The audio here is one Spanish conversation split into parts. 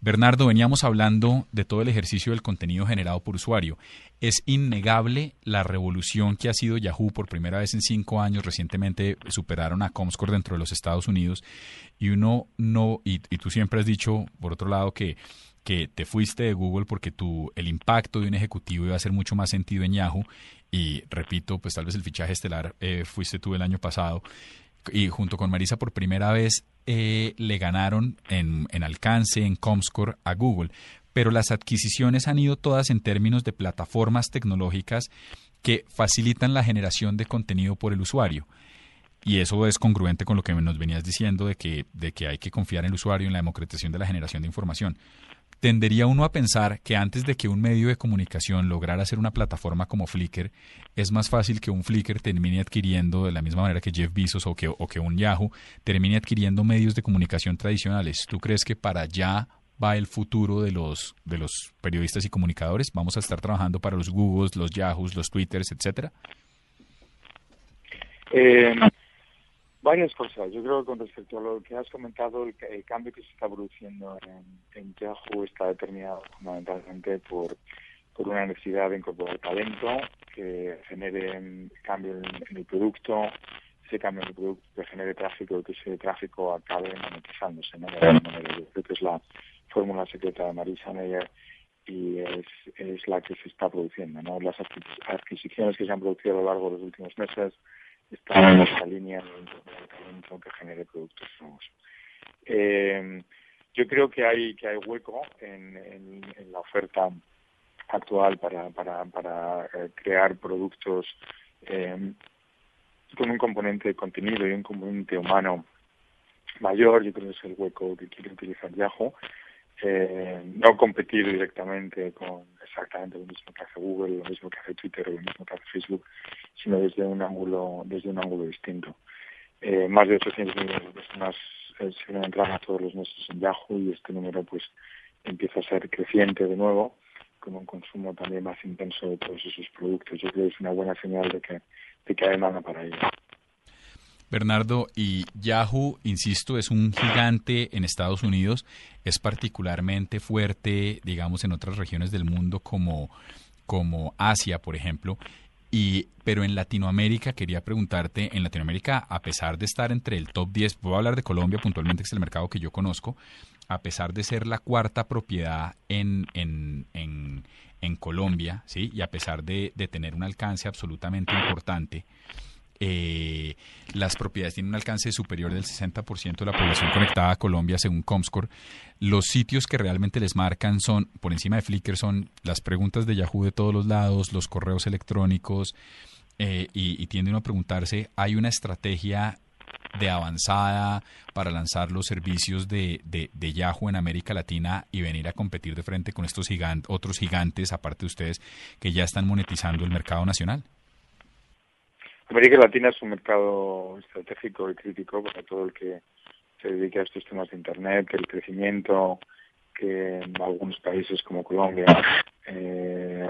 Bernardo, veníamos hablando de todo el ejercicio del contenido generado por usuario. Es innegable la revolución que ha sido Yahoo por primera vez en cinco años. Recientemente superaron a Comscore dentro de los Estados Unidos y uno no, y, tú siempre has dicho, por otro lado, que que te fuiste de Google porque tu, el impacto de un ejecutivo iba a hacer mucho más sentido en Yahoo y repito, pues tal vez el fichaje estelar eh, fuiste tú el año pasado y junto con Marisa por primera vez eh, le ganaron en, en alcance, en Comscore a Google, pero las adquisiciones han ido todas en términos de plataformas tecnológicas que facilitan la generación de contenido por el usuario. Y eso es congruente con lo que nos venías diciendo de que, de que hay que confiar en el usuario en la democratización de la generación de información tendería uno a pensar que antes de que un medio de comunicación lograra ser una plataforma como Flickr, es más fácil que un Flickr termine adquiriendo, de la misma manera que Jeff Bezos o que, un Yahoo, termine adquiriendo medios de comunicación tradicionales. ¿Tú crees que para allá va el futuro de los, de los periodistas y comunicadores? ¿Vamos a estar trabajando para los Googles, los Yahoos, los Twitters, etcétera? Eh, Varias cosas. Yo creo que con respecto a lo que has comentado, el, cambio que se está produciendo en, Yahoo está determinado fundamentalmente por, por una necesidad de incorporar talento que genere cambio en, el producto, ese cambio en el producto que genere tráfico y que ese tráfico acabe monetizándose. ¿no? Creo que es la fórmula secreta de Marisa Meyer y es, es la que se está produciendo. ¿no? Las adquisiciones que se han producido a lo largo de los últimos meses está en esa línea de que genere productos nuevos. Eh, yo creo que hay que hay hueco en, en, la oferta actual para, para, para eh, crear productos eh, con un componente de contenido y un componente humano mayor. Yo creo que es el hueco que quiere utilizar Yahoo. Eh, no competir directamente con exactamente lo mismo que hace Google, lo mismo que hace Twitter o lo mismo que hace Facebook, sino desde un ángulo, desde un ángulo distinto. Eh, más de 800 millones de personas eh, se entrar todos los meses en Yahoo y este número pues empieza a ser creciente de nuevo con un consumo también más intenso de todos esos productos. Yo creo que es una buena señal de que, de que hay demanda para ello. Bernardo, y Yahoo, insisto, es un gigante en Estados Unidos, es particularmente fuerte, digamos, en otras regiones del mundo como, como Asia, por ejemplo. Y, pero en Latinoamérica, quería preguntarte, en Latinoamérica, a pesar de estar entre el top 10, voy a hablar de Colombia puntualmente, que es el mercado que yo conozco, a pesar de ser la cuarta propiedad en, en, en, en Colombia, ¿sí? y a pesar de, de tener un alcance absolutamente importante, eh, las propiedades tienen un alcance superior del 60% de la población conectada a Colombia según Comscore. Los sitios que realmente les marcan son, por encima de Flickr, son las preguntas de Yahoo de todos los lados, los correos electrónicos, eh, y, tiende uno a preguntarse, ¿hay una estrategia de avanzada para lanzar los servicios de, de, Yahoo en América Latina y venir a competir de frente con estos otros gigantes, aparte de ustedes, que ya están monetizando el mercado nacional? América Latina es un mercado estratégico y crítico para todo el que se dedique a estos temas de Internet, el crecimiento que algunos países como Colombia eh,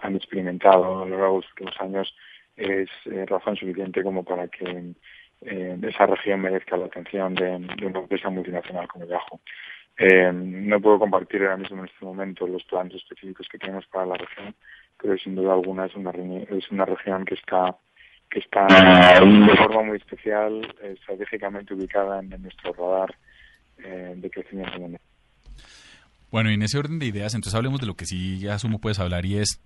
han experimentado a lo largo de los últimos años es eh, razón suficiente como para que eh, esa región merezca la atención de, una empresa multinacional como Yahoo. no puedo compartir ahora mismo en este momento los planes específicos que tenemos para la región, pero sin duda alguna es una, es una región que está que está de forma muy especial, estratégicamente ubicada en, nuestro radar eh, de crecimiento mundial. Bueno, y en ese orden de ideas, entonces hablemos de lo que sí asumo puedes hablar y es,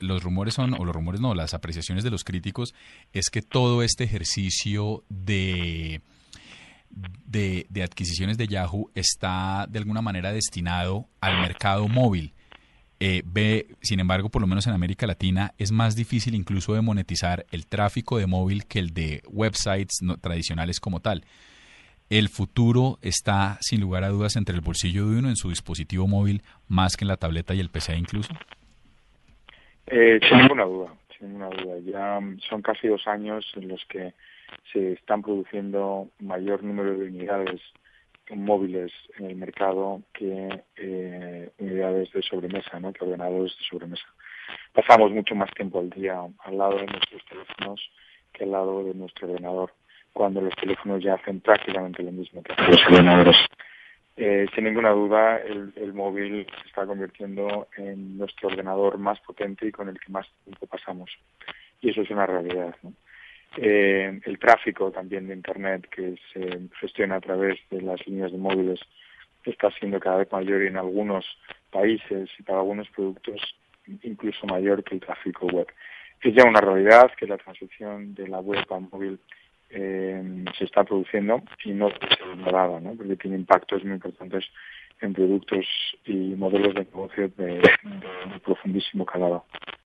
los rumores son, o los rumores no, las apreciaciones de los críticos, es que todo este ejercicio de, de, de adquisiciones de Yahoo está de alguna manera destinado al mercado móvil eh, ve, sin embargo, por lo menos en América Latina, es más difícil incluso de monetizar el tráfico de móvil que el de websites tradicionales como tal. El futuro está, sin lugar a dudas, entre el bolsillo de uno en su dispositivo móvil más que en la tableta y el PC incluso. Eh, sin ninguna duda, sin ninguna duda. Ya son casi dos años en los que se están produciendo mayor número de unidades móviles en el mercado que eh, unidades de sobremesa, ¿no? que ordenadores de sobremesa. Pasamos mucho más tiempo al día al lado de nuestros teléfonos que al lado de nuestro ordenador, cuando los teléfonos ya hacen prácticamente lo mismo que hacen los ordenadores. Eh, sin ninguna duda, el, móvil se está convirtiendo en nuestro ordenador más potente y con el que más tiempo pasamos. Y eso es una realidad. Eh, el tráfico también de Internet que se gestiona a través de las líneas de móviles está siendo cada vez mayor en algunos países y para algunos productos incluso mayor que el tráfico web. Es ya una realidad que la transición de la web al móvil eh, se está produciendo y no se ignorada, ¿no? porque tiene impactos muy importantes en productos y modelos de negocio de profundísimo calado.